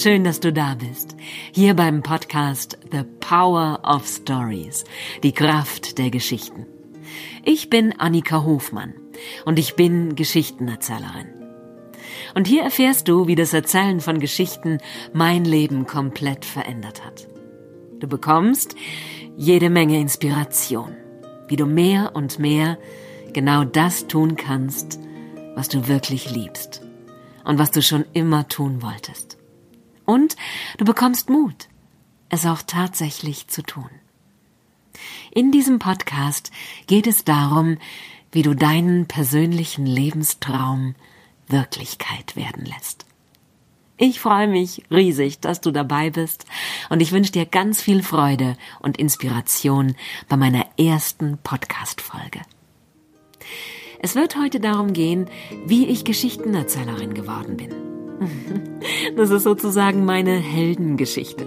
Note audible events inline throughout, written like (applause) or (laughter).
Schön, dass du da bist. Hier beim Podcast The Power of Stories. Die Kraft der Geschichten. Ich bin Annika Hofmann und ich bin Geschichtenerzählerin. Und hier erfährst du, wie das Erzählen von Geschichten mein Leben komplett verändert hat. Du bekommst jede Menge Inspiration, wie du mehr und mehr genau das tun kannst, was du wirklich liebst und was du schon immer tun wolltest. Und du bekommst Mut, es auch tatsächlich zu tun. In diesem Podcast geht es darum, wie du deinen persönlichen Lebenstraum Wirklichkeit werden lässt. Ich freue mich riesig, dass du dabei bist und ich wünsche dir ganz viel Freude und Inspiration bei meiner ersten Podcast-Folge. Es wird heute darum gehen, wie ich Geschichtenerzählerin geworden bin. Das ist sozusagen meine Heldengeschichte.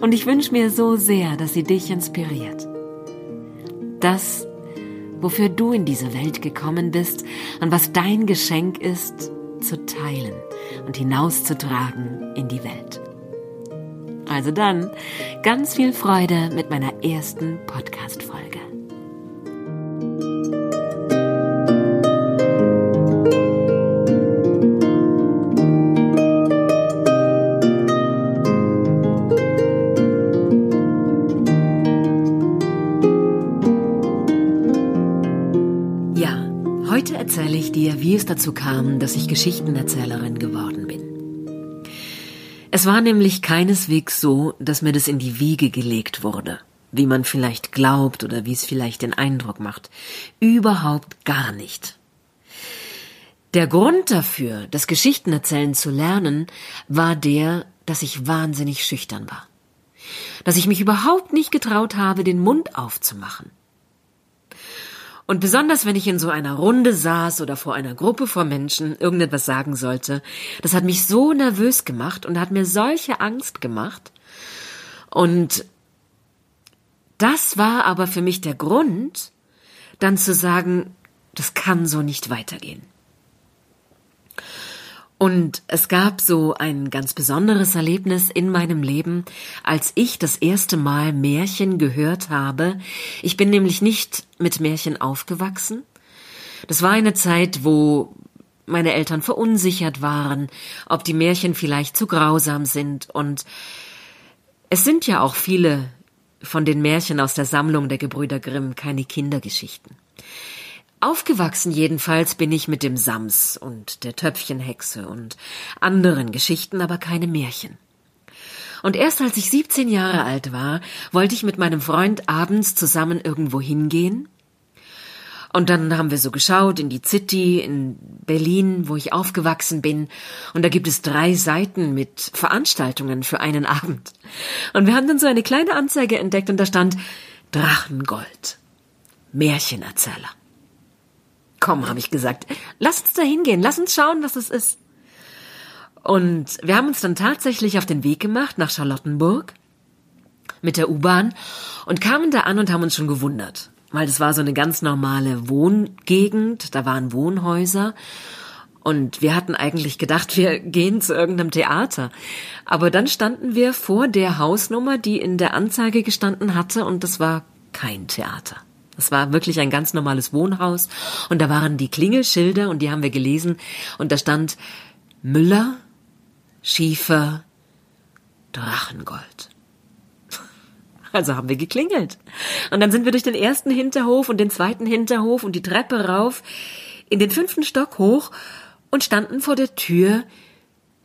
Und ich wünsche mir so sehr, dass sie dich inspiriert. Das, wofür du in diese Welt gekommen bist und was dein Geschenk ist, zu teilen und hinauszutragen in die Welt. Also dann, ganz viel Freude mit meiner ersten Podcast-Folge. Es dazu kam, dass ich Geschichtenerzählerin geworden bin. Es war nämlich keineswegs so, dass mir das in die Wiege gelegt wurde, wie man vielleicht glaubt oder wie es vielleicht den Eindruck macht. Überhaupt gar nicht. Der Grund dafür, das Geschichtenerzählen zu lernen, war der, dass ich wahnsinnig schüchtern war. Dass ich mich überhaupt nicht getraut habe, den Mund aufzumachen. Und besonders wenn ich in so einer Runde saß oder vor einer Gruppe von Menschen irgendetwas sagen sollte, das hat mich so nervös gemacht und hat mir solche Angst gemacht. Und das war aber für mich der Grund, dann zu sagen, das kann so nicht weitergehen. Und es gab so ein ganz besonderes Erlebnis in meinem Leben, als ich das erste Mal Märchen gehört habe. Ich bin nämlich nicht mit Märchen aufgewachsen. Das war eine Zeit, wo meine Eltern verunsichert waren, ob die Märchen vielleicht zu grausam sind. Und es sind ja auch viele von den Märchen aus der Sammlung der Gebrüder Grimm keine Kindergeschichten. Aufgewachsen jedenfalls bin ich mit dem Sams und der Töpfchenhexe und anderen Geschichten, aber keine Märchen. Und erst als ich 17 Jahre alt war, wollte ich mit meinem Freund abends zusammen irgendwo hingehen. Und dann haben wir so geschaut in die City in Berlin, wo ich aufgewachsen bin. Und da gibt es drei Seiten mit Veranstaltungen für einen (laughs) Abend. Und wir haben dann so eine kleine Anzeige entdeckt und da stand Drachengold. Märchenerzähler. Komm, habe ich gesagt, lass uns da hingehen, lass uns schauen, was es ist. Und wir haben uns dann tatsächlich auf den Weg gemacht nach Charlottenburg mit der U-Bahn und kamen da an und haben uns schon gewundert, weil das war so eine ganz normale Wohngegend, da waren Wohnhäuser und wir hatten eigentlich gedacht, wir gehen zu irgendeinem Theater. Aber dann standen wir vor der Hausnummer, die in der Anzeige gestanden hatte und das war kein Theater. Das war wirklich ein ganz normales Wohnhaus und da waren die Klingelschilder und die haben wir gelesen und da stand Müller, Schiefer, Drachengold. (laughs) Also haben wir geklingelt. Und dann sind wir durch den ersten Hinterhof und den zweiten Hinterhof und die Treppe rauf in den fünften Stock hoch und standen vor der Tür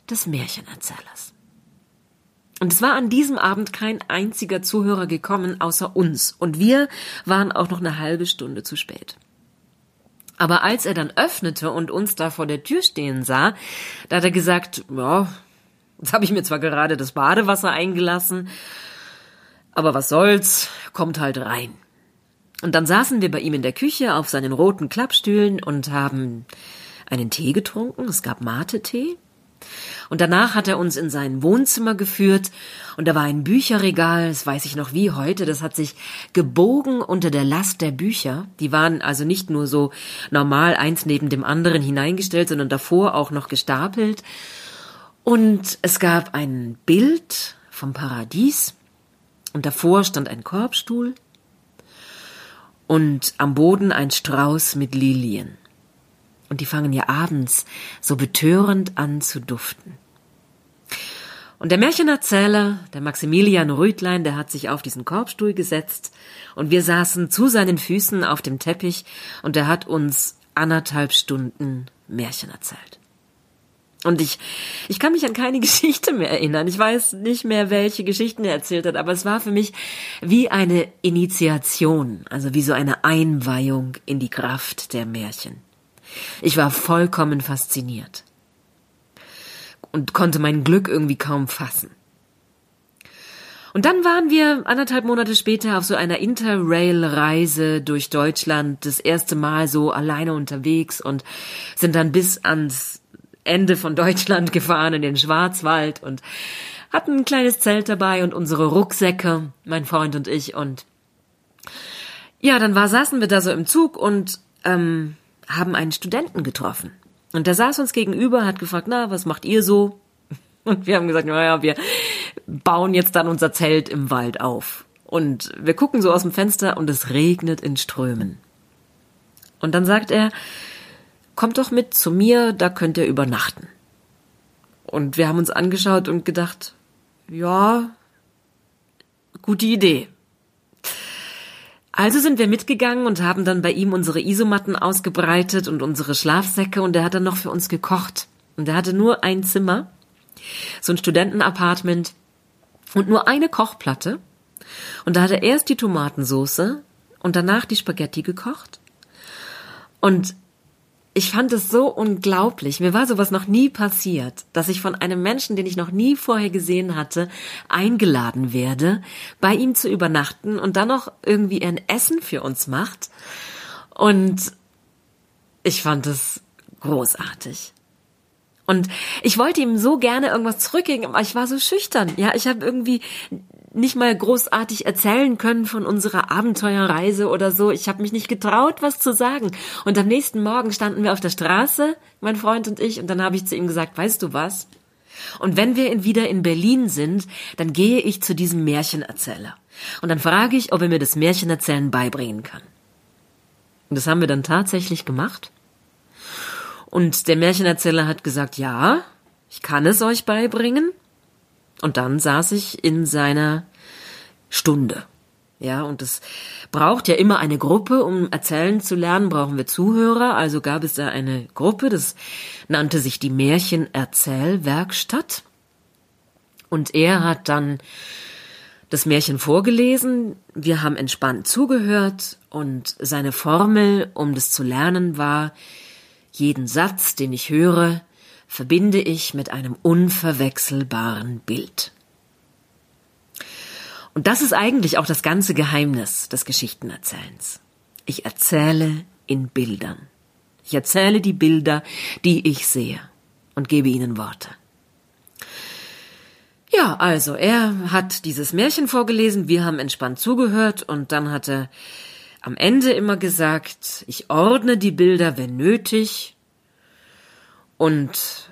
des Märchenerzählers. Und es war an diesem Abend kein einziger Zuhörer gekommen außer uns. Und wir waren auch noch eine halbe Stunde zu spät. Aber als er dann öffnete und uns da vor der Tür stehen sah, da hat er gesagt, ja, jetzt habe ich mir zwar gerade das Badewasser eingelassen, aber was soll's, kommt halt rein. Und dann saßen wir bei ihm in der Küche auf seinen roten Klappstühlen und haben einen Tee getrunken. Es gab Mate-Tee. Und danach hat er uns in sein Wohnzimmer geführt und da war ein Bücherregal, das weiß ich noch wie heute, das hat sich gebogen unter der Last der Bücher. Die waren also nicht nur so normal eins neben dem anderen hineingestellt, sondern davor auch noch gestapelt. Und es gab ein Bild vom Paradies und davor stand ein Korbstuhl und am Boden ein Strauß mit Lilien. Und die fangen ja abends so betörend an zu duften. Und der Märchenerzähler, der Maximilian Rütlein, der hat sich auf diesen Korbstuhl gesetzt und wir saßen zu seinen Füßen auf dem Teppich und er hat uns anderthalb Stunden Märchen erzählt. Und ich, ich kann mich an keine (laughs) Geschichte mehr erinnern. Ich weiß nicht mehr, welche Geschichten er erzählt hat, aber es war für mich wie eine Initiation, also wie so eine Einweihung in die Kraft der Märchen. Ich war vollkommen fasziniert und konnte mein Glück irgendwie kaum fassen. Und dann waren wir anderthalb Monate später auf so einer Interrail-Reise durch Deutschland, das erste Mal so alleine unterwegs und sind dann bis ans Ende von Deutschland (laughs) gefahren in den Schwarzwald und hatten ein kleines Zelt dabei und unsere Rucksäcke, mein Freund und ich und ja, dann war saßen wir da so im Zug und ähm, haben einen Studenten getroffen. Und der saß uns gegenüber, hat gefragt, na, was macht ihr so? (laughs) Und wir haben gesagt, naja, wir bauen jetzt dann unser Zelt im Wald auf. Und wir gucken so aus dem Fenster und es regnet in Strömen. Und dann sagt er, kommt doch mit zu mir, da könnt ihr übernachten. Und wir haben uns angeschaut und gedacht, ja, gute Idee. Also sind wir mitgegangen und haben dann bei ihm unsere Isomatten ausgebreitet und unsere Schlafsäcke und er hat dann noch für uns gekocht. Und er hatte nur ein Zimmer, so ein Studentenapartment und nur eine Kochplatte. Und da hat er erst die Tomatensoße und danach die Spaghetti gekocht. Und ich fand es so unglaublich. Mir war sowas noch nie passiert, dass ich von einem Menschen, den ich noch nie vorher gesehen hatte, eingeladen werde, bei ihm zu übernachten und dann noch irgendwie ein Essen für uns macht. Und ich fand es großartig. Und ich wollte ihm so gerne irgendwas zurückgeben, aber ich war so schüchtern. Ja, ich habe irgendwie nicht mal großartig erzählen können von unserer Abenteuerreise oder so. Ich habe mich nicht getraut, was zu sagen. Und am nächsten Morgen standen wir auf der Straße, mein Freund und ich, und dann habe ich zu ihm gesagt, weißt du was? Und wenn wir wieder in Berlin sind, dann gehe ich zu diesem Märchenerzähler. Und dann frage ich, ob er mir das Märchenerzählen beibringen kann. Und das haben wir dann tatsächlich gemacht. Und der Märchenerzähler hat gesagt, ja, ich kann es euch beibringen. Und dann saß ich in seiner Stunde. Ja, und es braucht ja immer eine Gruppe, um erzählen zu lernen, brauchen wir Zuhörer. Also gab es da eine Gruppe, das nannte sich die Märchenerzählwerkstatt. Und er hat dann das Märchen vorgelesen, wir haben entspannt zugehört und seine Formel, um das zu lernen, war, jeden Satz, den ich höre, verbinde ich mit einem unverwechselbaren Bild. Und das ist eigentlich auch das ganze Geheimnis des Geschichtenerzählens. Ich erzähle in Bildern. Ich erzähle die Bilder, die ich sehe und gebe ihnen Worte. Ja, also er hat dieses Märchen vorgelesen, wir haben entspannt zugehört und dann hat er am Ende immer gesagt, ich ordne die Bilder, wenn nötig, und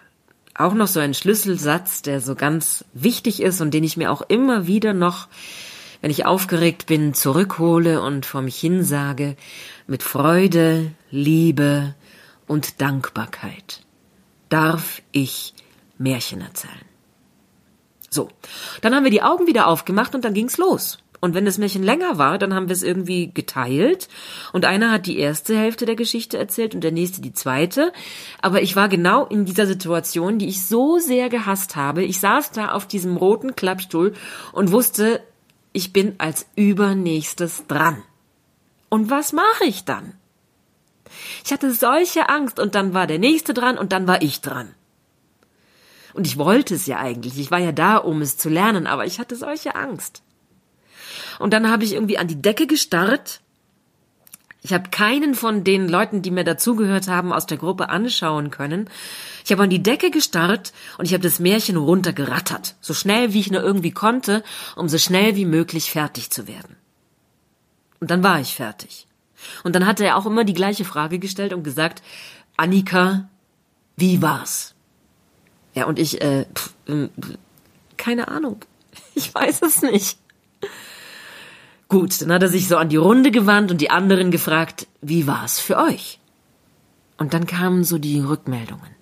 auch noch so ein Schlüsselsatz, der so ganz wichtig ist und den ich mir auch immer wieder noch, wenn ich aufgeregt bin, zurückhole und vor mich hin sage, mit Freude, Liebe und Dankbarkeit darf ich Märchen erzählen. So, dann haben wir die Augen wieder aufgemacht und dann ging's los. Und wenn das Märchen länger war, dann haben wir es irgendwie geteilt. Und einer hat die erste Hälfte der Geschichte erzählt und der nächste die zweite. Aber ich war genau in dieser Situation, die ich so sehr gehasst habe. Ich saß da auf diesem roten Klappstuhl und wusste, ich bin als übernächstes dran. Und was mache ich dann? Ich hatte solche Angst und dann war der nächste dran und dann war ich dran. Und ich wollte es ja eigentlich. Ich war ja da, um es zu lernen, aber ich hatte solche Angst. Und dann habe ich irgendwie an die Decke gestarrt. Ich habe keinen von den Leuten, die mir dazugehört haben, aus der Gruppe anschauen können. Ich habe an die Decke gestarrt und ich habe das Märchen runtergerattert, so schnell wie ich nur irgendwie konnte, um so schnell wie möglich fertig zu werden. Und dann war ich fertig. Und dann hatte er auch immer die gleiche Frage gestellt und gesagt, Annika, wie war's? Ja, und ich, äh, pff, äh, keine Ahnung. (laughs) Ich weiß es nicht. Gut, dann hat er sich so an die Runde gewandt und die anderen gefragt, wie war's für euch? Und dann kamen so die Rückmeldungen.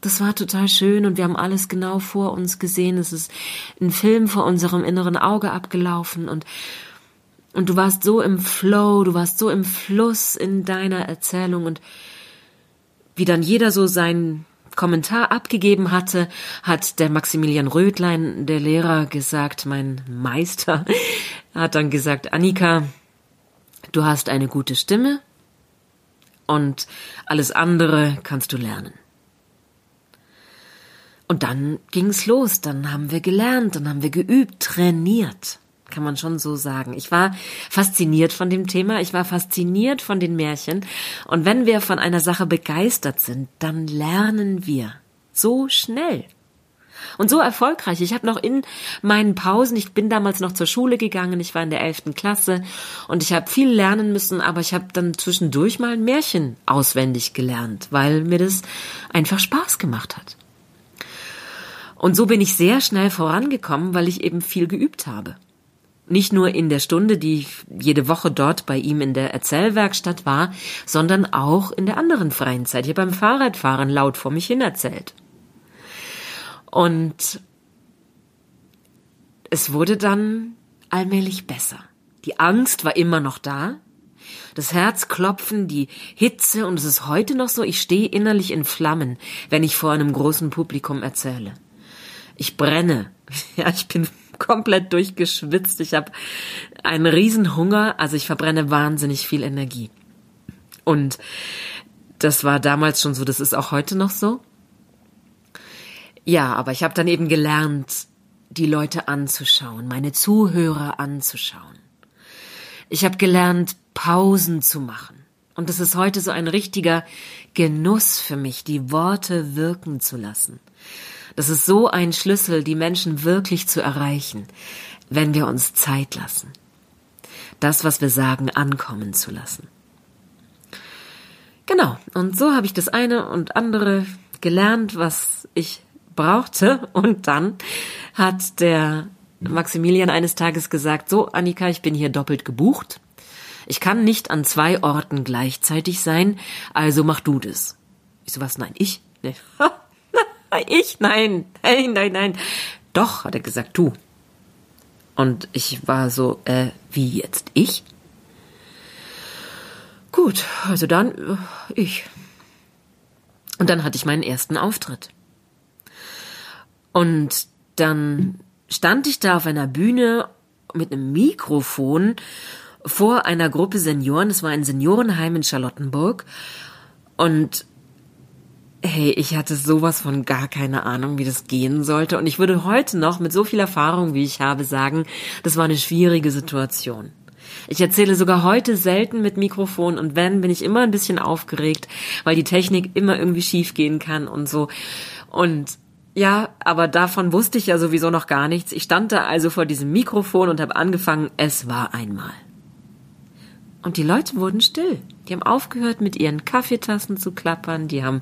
Das war total schön und wir haben alles genau vor uns gesehen. Es ist ein Film vor unserem inneren Auge abgelaufen und und du warst so im Flow, du warst so im Fluss in deiner Erzählung und wie dann jeder so seinen Kommentar abgegeben hatte, hat der Maximilian Rödlein, der Lehrer, gesagt, mein Meister, hat dann gesagt, Annika, du hast eine gute Stimme und alles andere kannst du lernen. Und dann ging's los, dann haben wir gelernt, dann haben wir geübt, trainiert kann man schon so sagen. Ich war fasziniert von dem Thema, ich war fasziniert von den Märchen. Und wenn wir von einer Sache begeistert sind, dann lernen wir so schnell. Und so erfolgreich. Ich habe noch in meinen Pausen, ich bin damals noch zur Schule gegangen, ich war in der elften Klasse und ich habe viel lernen müssen, aber ich habe dann zwischendurch mal ein Märchen auswendig gelernt, weil mir das einfach Spaß gemacht hat. Und so bin ich sehr schnell vorangekommen, weil ich eben viel geübt habe. Nicht nur in der Stunde, die jede Woche dort bei ihm in der Erzählwerkstatt war, sondern auch in der anderen freien Zeit. Habe beim Fahrradfahren laut vor mich hin erzählt. Und es wurde dann allmählich besser. Die Angst war immer noch da. Das Herzklopfen, die Hitze und es ist heute noch so, ich stehe innerlich in Flammen, wenn ich vor einem großen Publikum erzähle. Ich brenne. (laughs) Ja, ich bin komplett durchgeschwitzt. Ich habe einen Riesenhunger, also ich verbrenne wahnsinnig viel Energie. Und das war damals schon so, das ist auch heute noch so. Ja, aber ich habe dann eben gelernt, die Leute anzuschauen, meine Zuhörer anzuschauen. Ich habe gelernt, Pausen zu machen. Und es ist heute so ein richtiger Genuss für mich, die Worte wirken zu lassen. Das ist so ein Schlüssel, die Menschen wirklich zu erreichen, wenn wir uns Zeit lassen. Das, was wir sagen, ankommen zu lassen. Genau, und so habe ich das eine und andere gelernt, was ich brauchte. Und dann hat der Maximilian eines Tages gesagt, so, Annika, ich bin hier doppelt gebucht. Ich kann nicht an zwei Orten gleichzeitig sein, also mach du das. Ich so, was, nein, ich? Nee. (laughs) Ich? Nein, nein, nein, nein. Doch, hat er gesagt, du. Und ich war so, äh, wie jetzt ich? Gut, also dann äh, ich. Und dann hatte ich meinen ersten Auftritt. Und dann stand ich da auf einer Bühne mit einem Mikrofon vor einer Gruppe Senioren. Es war ein Seniorenheim in Charlottenburg. Und Hey, ich hatte sowas von gar keine Ahnung, wie das gehen sollte. Und ich würde heute noch mit so viel Erfahrung, wie ich habe, sagen, das war eine schwierige Situation. Ich erzähle sogar heute selten mit Mikrofon und wenn, bin ich immer ein bisschen aufgeregt, weil die Technik immer irgendwie schief gehen kann und so. Und ja, aber davon wusste ich ja sowieso noch gar nichts. Ich stand da also vor diesem Mikrofon und habe angefangen, es war einmal. Und die Leute wurden still. Die haben aufgehört, mit ihren Kaffeetassen zu klappern, die haben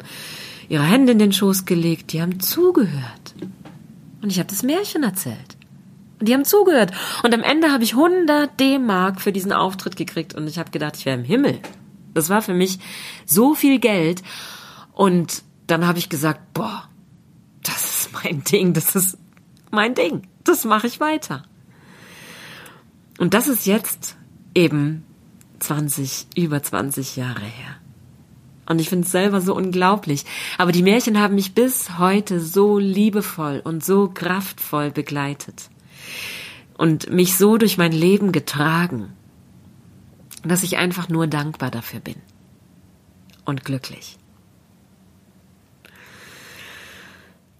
ihre Hände in den Schoß gelegt, die haben zugehört. Und ich habe das Märchen erzählt. Und die haben zugehört. Und am Ende habe ich 100 D-Mark für diesen Auftritt gekriegt und ich habe gedacht, ich wäre im Himmel. Das war für mich so viel Geld. Und dann habe ich gesagt, boah, das ist mein Ding, das ist mein Ding. Das mache ich weiter. Und das ist jetzt eben 20, über 20 Jahre her. Und ich finde es selber so unglaublich. Aber die Märchen haben mich bis heute so liebevoll und so kraftvoll begleitet. Und mich so durch mein Leben getragen, dass ich einfach nur dankbar dafür bin. Und glücklich.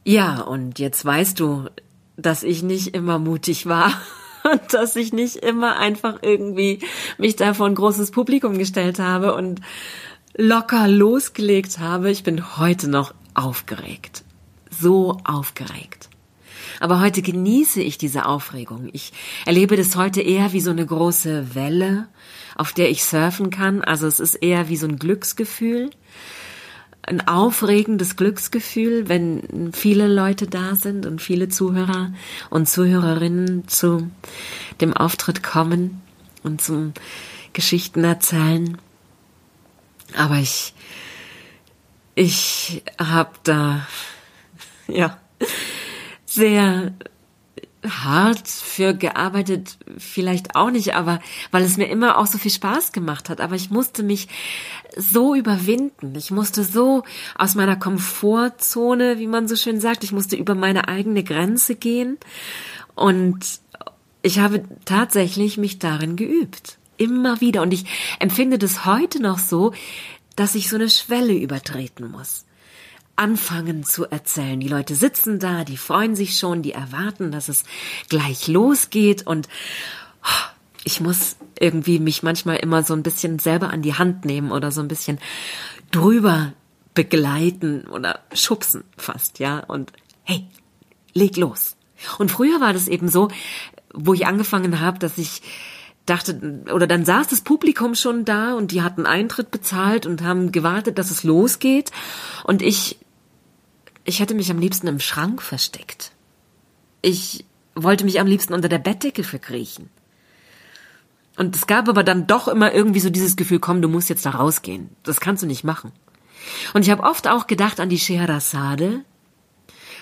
Ja, und jetzt weißt du, dass ich nicht immer mutig war (laughs) und (laughs) dass ich nicht immer einfach irgendwie mich da vor ein großes Publikum gestellt habe und locker losgelegt habe. Ich bin heute noch aufgeregt. So aufgeregt. Aber heute genieße ich diese Aufregung. Ich erlebe das heute eher wie so eine große Welle, auf der ich surfen kann. Also es ist eher wie so ein Glücksgefühl. Ein aufregendes Glücksgefühl, wenn viele Leute da sind und viele Zuhörer und Zuhörerinnen zu dem Auftritt kommen und zum Geschichten erzählen. Aber ich, ich habe da, ja, sehr hart für gearbeitet, vielleicht auch nicht, aber weil es mir immer auch so viel Spaß gemacht hat. Aber ich musste mich so überwinden. Ich musste so aus meiner Komfortzone, wie man so schön sagt, ich musste über meine eigene Grenze gehen. Und ich habe tatsächlich mich darin geübt. Immer wieder. Und ich empfinde das heute noch so, dass ich so eine Schwelle übertreten muss anfangen zu erzählen. Die Leute sitzen da, die freuen sich schon, die erwarten, dass es gleich losgeht und oh, ich muss irgendwie mich manchmal immer so ein bisschen selber an die Hand nehmen oder so ein bisschen drüber begleiten oder schubsen fast, ja, und hey, leg los. Und früher war das eben so, wo ich angefangen habe, dass ich dachte, oder dann saß das Publikum schon da und die hatten Eintritt bezahlt und haben gewartet, dass es losgeht. Und ich ich hätte mich am liebsten im Schrank versteckt. Ich wollte mich am liebsten unter der Bettdecke verkriechen. Und es gab aber dann doch immer irgendwie so dieses Gefühl, komm, du musst jetzt da rausgehen. Das kannst du nicht machen. Und ich habe oft auch gedacht an die Scheherazade,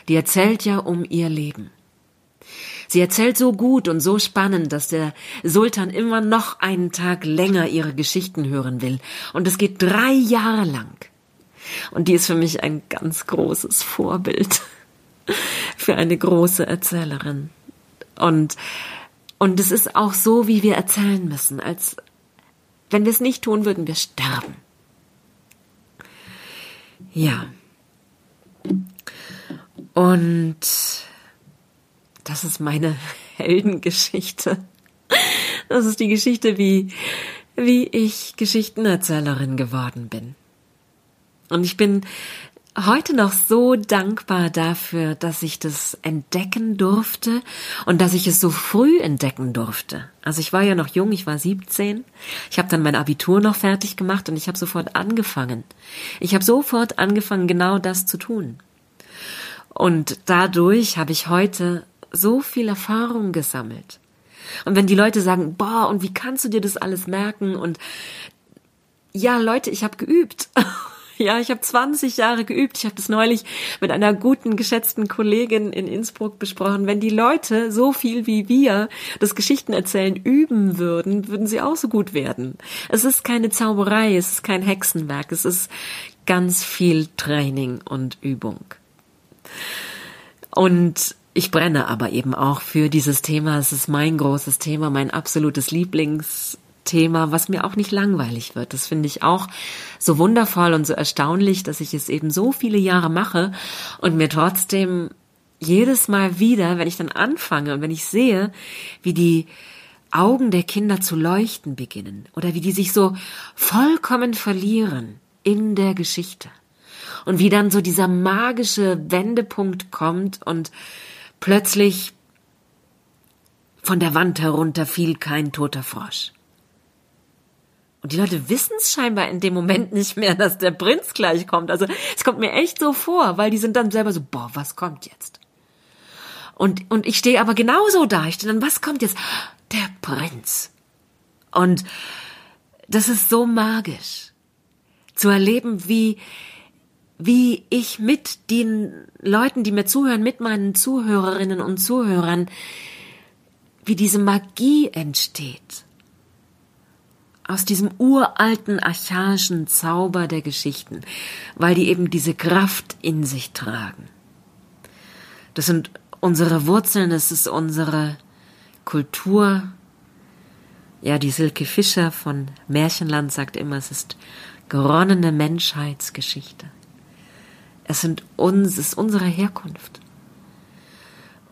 die erzählt ja um ihr Leben. Sie erzählt so gut und so spannend, dass der Sultan immer noch einen Tag länger ihre Geschichten hören will. Und es geht drei Jahre lang. Und die ist für mich ein ganz großes Vorbild (laughs) für eine große Erzählerin. Und, und es ist auch so, wie wir erzählen müssen, als wenn wir es nicht tun, würden wir sterben. Ja. Und das ist meine (laughs) Heldengeschichte. Das ist die Geschichte, wie, wie ich Geschichtenerzählerin geworden bin. Und ich bin heute noch so dankbar dafür, dass ich das entdecken durfte und dass ich es so früh entdecken durfte. Also ich war ja noch jung, ich war 17. Ich habe dann mein Abitur noch fertig gemacht und ich habe sofort angefangen. Ich habe sofort angefangen, genau das zu tun. Und dadurch habe ich heute so viel Erfahrung gesammelt. Und wenn die Leute sagen, boah, und wie kannst du dir das alles merken? Und ja, Leute, ich habe geübt. (laughs) Ja, ich habe 20 Jahre geübt. Ich habe das neulich mit einer guten, geschätzten Kollegin in Innsbruck besprochen. Wenn die Leute so viel wie wir das Geschichtenerzählen üben würden, würden sie auch so gut werden. Es ist keine Zauberei, es ist kein Hexenwerk, es ist ganz viel Training und Übung. Und ich brenne aber eben auch für dieses Thema. Es ist mein großes Thema, mein absolutes Lieblings Thema, was mir auch nicht langweilig wird. Das finde ich auch so wundervoll und so erstaunlich, dass ich es eben so viele Jahre mache und mir trotzdem jedes Mal wieder, wenn ich dann anfange und wenn ich sehe, wie die Augen der Kinder zu leuchten beginnen oder wie die sich so vollkommen verlieren in der Geschichte und wie dann so dieser magische Wendepunkt kommt und plötzlich von der Wand herunter fiel kein toter Frosch. Und die Leute wissen es scheinbar in dem Moment nicht mehr, dass der Prinz gleich kommt. Also es kommt mir echt so vor, weil die sind dann selber so, boah, was kommt jetzt? Und, und ich stehe aber genauso da. Ich stehe dann, was kommt jetzt? Der Prinz. Und das ist so magisch. Zu erleben, wie, wie ich mit den Leuten, die mir zuhören, mit meinen Zuhörerinnen und Zuhörern, wie diese Magie entsteht aus diesem uralten archaischen Zauber der Geschichten, weil die eben diese Kraft in sich tragen. Das sind unsere Wurzeln, das ist unsere Kultur. Ja, die Silke Fischer von Märchenland sagt immer, es ist geronnene Menschheitsgeschichte. Es sind uns, es ist unsere Herkunft.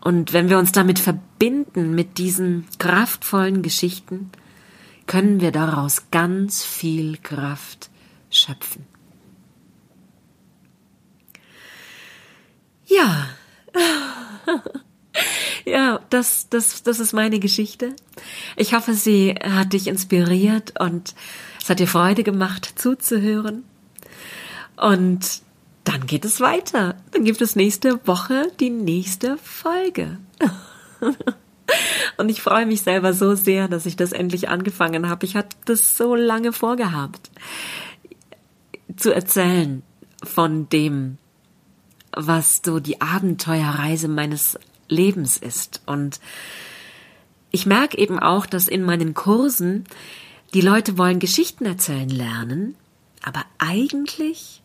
Und wenn wir uns damit verbinden, mit diesen kraftvollen Geschichten, können wir daraus ganz viel Kraft schöpfen. Ja. (laughs) Ja, das, das, das ist meine Geschichte. Ich hoffe, sie hat dich inspiriert und es hat dir Freude gemacht, zuzuhören. Und dann geht es weiter. Dann gibt es nächste Woche die nächste Folge. (laughs) (laughs) Und ich freue mich selber so sehr, dass ich das endlich angefangen habe. Ich hatte das so lange vorgehabt, zu erzählen von dem, was so die Abenteuerreise meines Lebens ist. Und ich merke eben auch, dass in meinen Kursen die Leute wollen Geschichten erzählen lernen, aber eigentlich,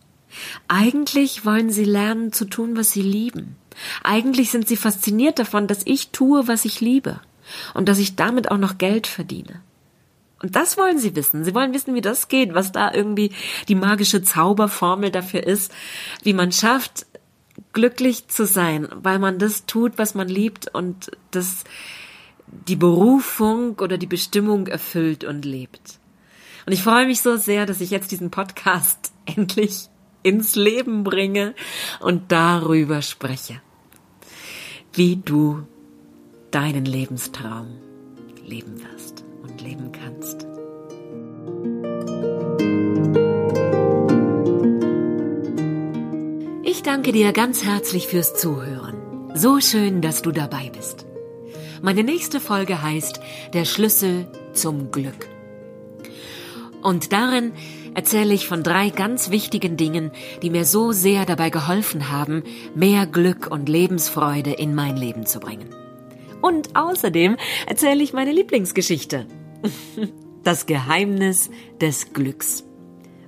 eigentlich wollen sie lernen zu tun, was sie lieben. Eigentlich sind sie fasziniert davon, dass ich tue, was ich liebe und dass ich damit auch noch Geld verdiene. Und das wollen sie wissen. Sie wollen wissen, wie das geht, was da irgendwie die magische Zauberformel dafür ist, wie man schafft, glücklich zu sein, weil man das tut, was man liebt und das die Berufung oder die Bestimmung erfüllt und lebt. Und ich freue mich so sehr, dass ich jetzt diesen Podcast (laughs) endlich ins Leben bringe und darüber spreche, wie du deinen Lebenstraum leben wirst und leben kannst. Ich danke dir ganz herzlich fürs Zuhören. So schön, dass du dabei bist. Meine nächste Folge heißt Der Schlüssel zum Glück. Und darin erzähle ich von drei ganz wichtigen Dingen, die mir so sehr dabei geholfen haben, mehr Glück und Lebensfreude in mein Leben zu bringen. Und außerdem erzähle ich meine Lieblingsgeschichte. (laughs) Das Geheimnis des Glücks.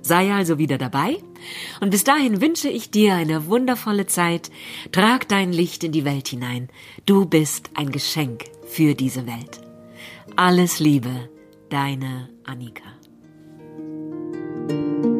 Sei also wieder dabei und bis dahin wünsche ich dir eine wundervolle Zeit. Trag dein Licht in die Welt hinein. Du bist ein Geschenk für diese Welt. Alles Liebe, deine Annika. Thank you.